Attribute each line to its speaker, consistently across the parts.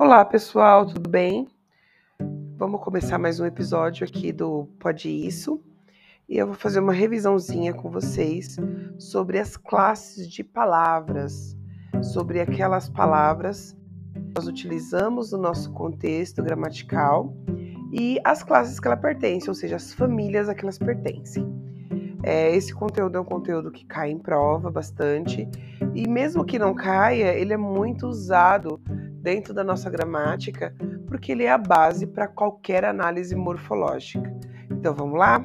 Speaker 1: Olá pessoal, tudo bem? Vamos começar mais um episódio aqui do Pode Isso e eu vou fazer uma revisãozinha com vocês sobre as classes de palavras, sobre aquelas palavras que nós utilizamos no nosso contexto gramatical e as classes que ela pertence, ou seja, as famílias a que elas pertencem. É, esse conteúdo é um conteúdo que cai em prova bastante e mesmo que não caia, ele é muito usado dentro da nossa gramática, porque ele é a base para qualquer análise morfológica. Então vamos lá?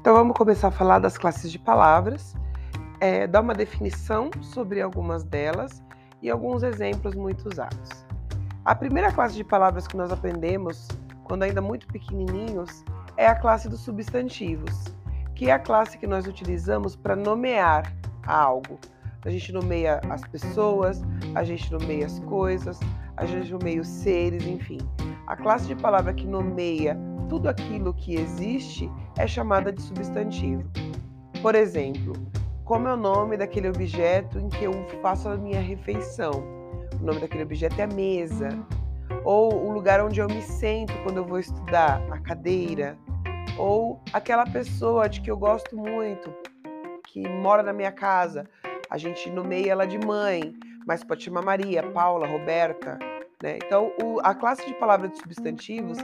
Speaker 1: Então vamos começar a falar das classes de palavras, é, dar uma definição sobre algumas delas e alguns exemplos muito usados. A primeira classe de palavras que nós aprendemos quando ainda muito pequenininhos é a classe dos substantivos, que é a classe que nós utilizamos para nomear algo. A gente nomeia as pessoas, a gente nomeia as coisas, a gente nomeia os seres, enfim. A classe de palavra que nomeia tudo aquilo que existe é chamada de substantivo. Por exemplo, como é o nome daquele objeto em que eu faço a minha refeição? O nome daquele objeto é a mesa. Ou o lugar onde eu me sento quando eu vou estudar, a cadeira ou aquela pessoa de que eu gosto muito, que mora na minha casa, a gente nomeia ela de mãe, mas pode chamar Maria, Paula, Roberta. Né? Então, o, a classe de palavras de substantivos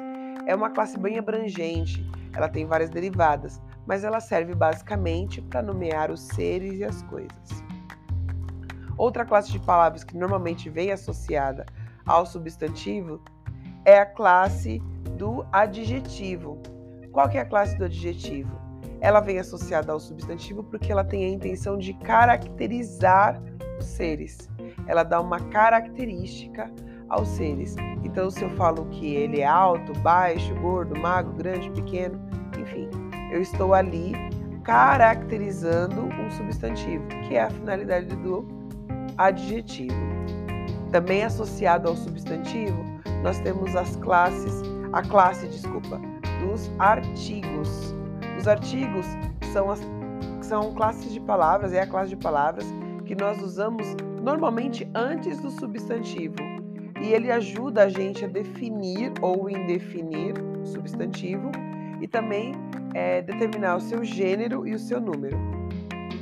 Speaker 1: é uma classe bem abrangente, ela tem várias derivadas, mas ela serve basicamente para nomear os seres e as coisas. Outra classe de palavras que normalmente vem associada ao substantivo é a classe do adjetivo. Qual que é a classe do adjetivo? Ela vem associada ao substantivo porque ela tem a intenção de caracterizar os seres. Ela dá uma característica aos seres. Então, se eu falo que ele é alto, baixo, gordo, magro, grande, pequeno, enfim, eu estou ali caracterizando um substantivo, que é a finalidade do adjetivo. Também associado ao substantivo, nós temos as classes, a classe, desculpa, dos artigos. Os artigos são, as, são classes de palavras, é a classe de palavras que nós usamos normalmente antes do substantivo. E ele ajuda a gente a definir ou indefinir o substantivo e também é, determinar o seu gênero e o seu número.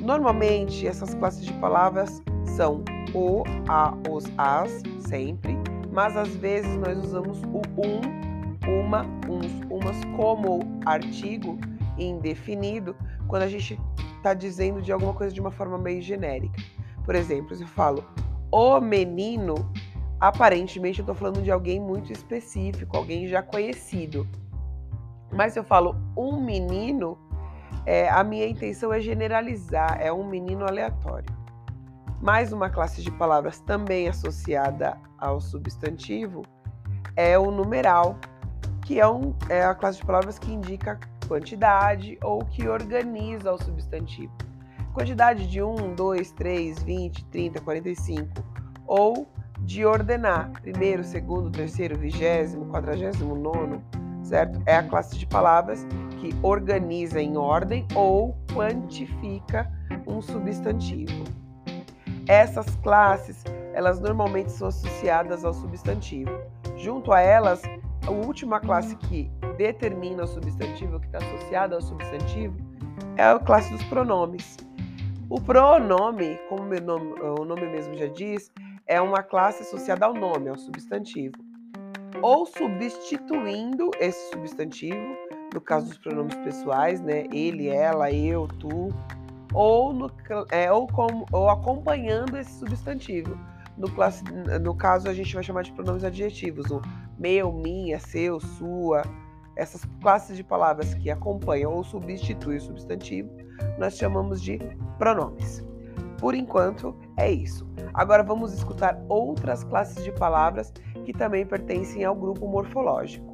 Speaker 1: Normalmente, essas classes de palavras são o, a, os, as, sempre, mas às vezes nós usamos o um uma, uns, umas como artigo indefinido quando a gente está dizendo de alguma coisa de uma forma meio genérica. Por exemplo, se eu falo o menino, aparentemente eu estou falando de alguém muito específico, alguém já conhecido. Mas se eu falo um menino, é, a minha intenção é generalizar, é um menino aleatório. Mais uma classe de palavras também associada ao substantivo é o numeral, que é, um, é a classe de palavras que indica quantidade ou que organiza o substantivo. Quantidade de 1, 2, 3, 20, 30, 45. Ou de ordenar, primeiro, segundo, terceiro, vigésimo, quadragésimo, nono, certo? É a classe de palavras que organiza em ordem ou quantifica um substantivo. Essas classes, elas normalmente são associadas ao substantivo. Junto a elas, a última classe que determina o substantivo, que está associada ao substantivo, é a classe dos pronomes. O pronome, como nome, o nome mesmo já diz, é uma classe associada ao nome, ao substantivo. Ou substituindo esse substantivo, no caso dos pronomes pessoais, né? Ele, ela, eu, tu, ou, no, é, ou, com, ou acompanhando esse substantivo. No, classe, no caso, a gente vai chamar de pronomes adjetivos, o meu, minha, seu, sua, essas classes de palavras que acompanham ou substituem o substantivo, nós chamamos de pronomes. Por enquanto, é isso. Agora vamos escutar outras classes de palavras que também pertencem ao grupo morfológico.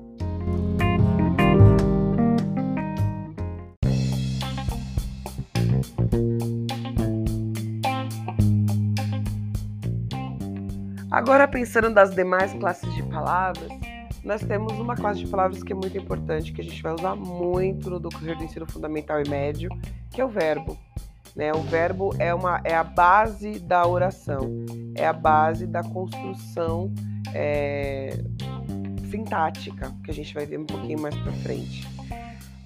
Speaker 1: Agora, pensando das demais classes de palavras, nós temos uma classe de palavras que é muito importante, que a gente vai usar muito no decorrer do ensino fundamental e médio, que é o verbo. Né? O verbo é, uma, é a base da oração, é a base da construção é, sintática, que a gente vai ver um pouquinho mais para frente.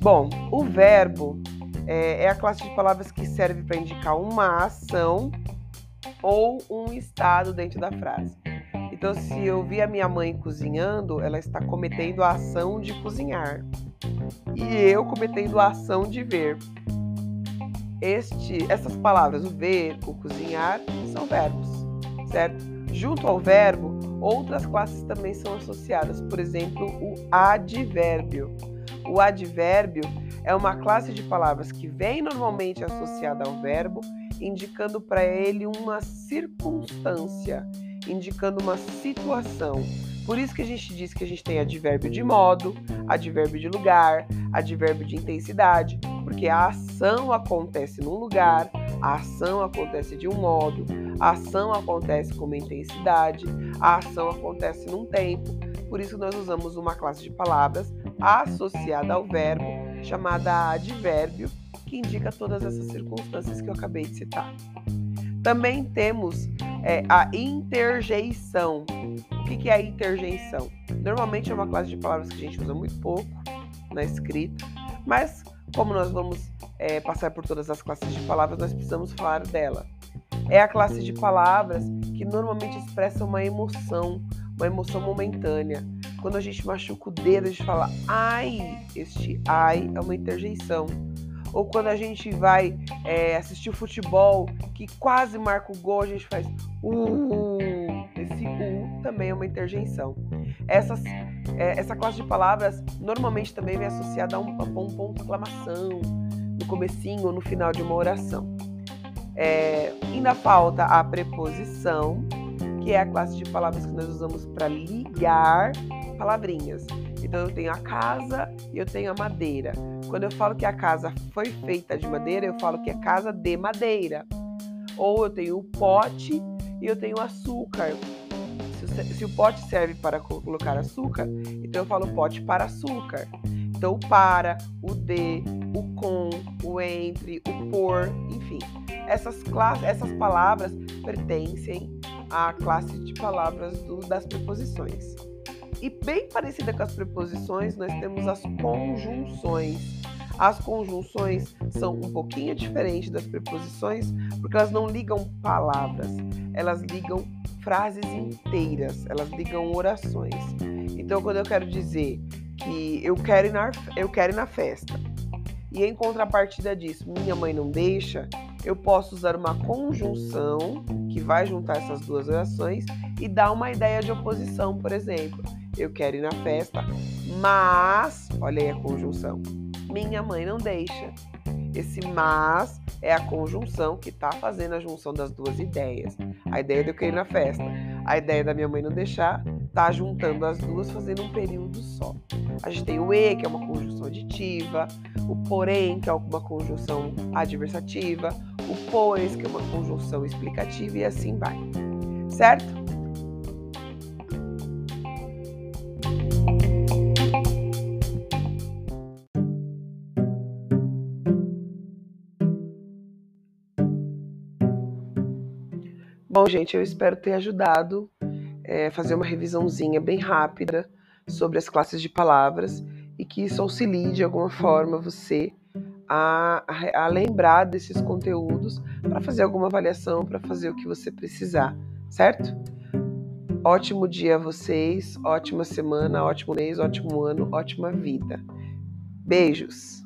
Speaker 1: Bom, o verbo é, é a classe de palavras que serve para indicar uma ação ou um estado dentro da frase. Então, se eu vi a minha mãe cozinhando, ela está cometendo a ação de cozinhar. E eu cometendo a ação de ver. Este, essas palavras, o ver, o cozinhar, são verbos, certo? Junto ao verbo, outras classes também são associadas. Por exemplo, o advérbio. O advérbio é uma classe de palavras que vem normalmente associada ao verbo, indicando para ele uma circunstância indicando uma situação. Por isso que a gente diz que a gente tem advérbio de modo, advérbio de lugar, advérbio de intensidade, porque a ação acontece num lugar, a ação acontece de um modo, a ação acontece com uma intensidade, a ação acontece num tempo. Por isso nós usamos uma classe de palavras associada ao verbo, chamada advérbio, que indica todas essas circunstâncias que eu acabei de citar. Também temos é, a interjeição. O que, que é a interjeição? Normalmente é uma classe de palavras que a gente usa muito pouco na escrita, mas como nós vamos é, passar por todas as classes de palavras, nós precisamos falar dela. É a classe de palavras que normalmente expressa uma emoção, uma emoção momentânea. Quando a gente machuca o dedo, a gente fala ai, este ai é uma interjeição ou quando a gente vai é, assistir futebol, que quase marca o gol, a gente faz uh, esse u também é uma interjeição. Essas, é, essa classe de palavras normalmente também vem associada a um, a um ponto de exclamação no comecinho ou no final de uma oração. É, ainda falta a preposição, que é a classe de palavras que nós usamos para ligar palavrinhas. Então eu tenho a casa e eu tenho a madeira. Quando eu falo que a casa foi feita de madeira, eu falo que é casa de madeira. Ou eu tenho o pote e eu tenho açúcar. Se, o pote serve para colocar açúcar, então eu falo pote para açúcar. Então o para, o de, o com, o entre, o por, enfim. Essas, classes, essas palavras pertencem à classe de palavras do, das preposições. E bem parecida com as preposições, nós temos as conjunções. As conjunções são um pouquinho diferentes das preposições, porque elas não ligam palavras, elas ligam frases inteiras, elas ligam orações. Então, quando eu quero dizer que eu quero ir na, eu quero ir na festa, e em contrapartida disso, minha mãe não deixa, eu posso usar uma conjunção que vai juntar essas duas orações e dar uma ideia de oposição, por exemplo eu quero ir na festa, mas, olha aí a conjunção, minha mãe não deixa. Esse mas é a conjunção que está fazendo a junção das duas ideias. A ideia de eu querer ir na festa, a ideia da minha mãe não deixar, tá juntando as duas, fazendo um período só. A gente tem o e, que é uma conjunção aditiva, o porém, que é uma conjunção adversativa, o pois, que é uma conjunção explicativa, e assim vai. Certo? Bom, gente, eu espero ter ajudado a é, fazer uma revisãozinha bem rápida sobre as classes de palavras e que isso auxilie de alguma forma você a, a lembrar desses conteúdos para fazer alguma avaliação, para fazer o que você precisar, certo? Ótimo dia a vocês, ótima semana, ótimo mês, ótimo ano, ótima vida. Beijos!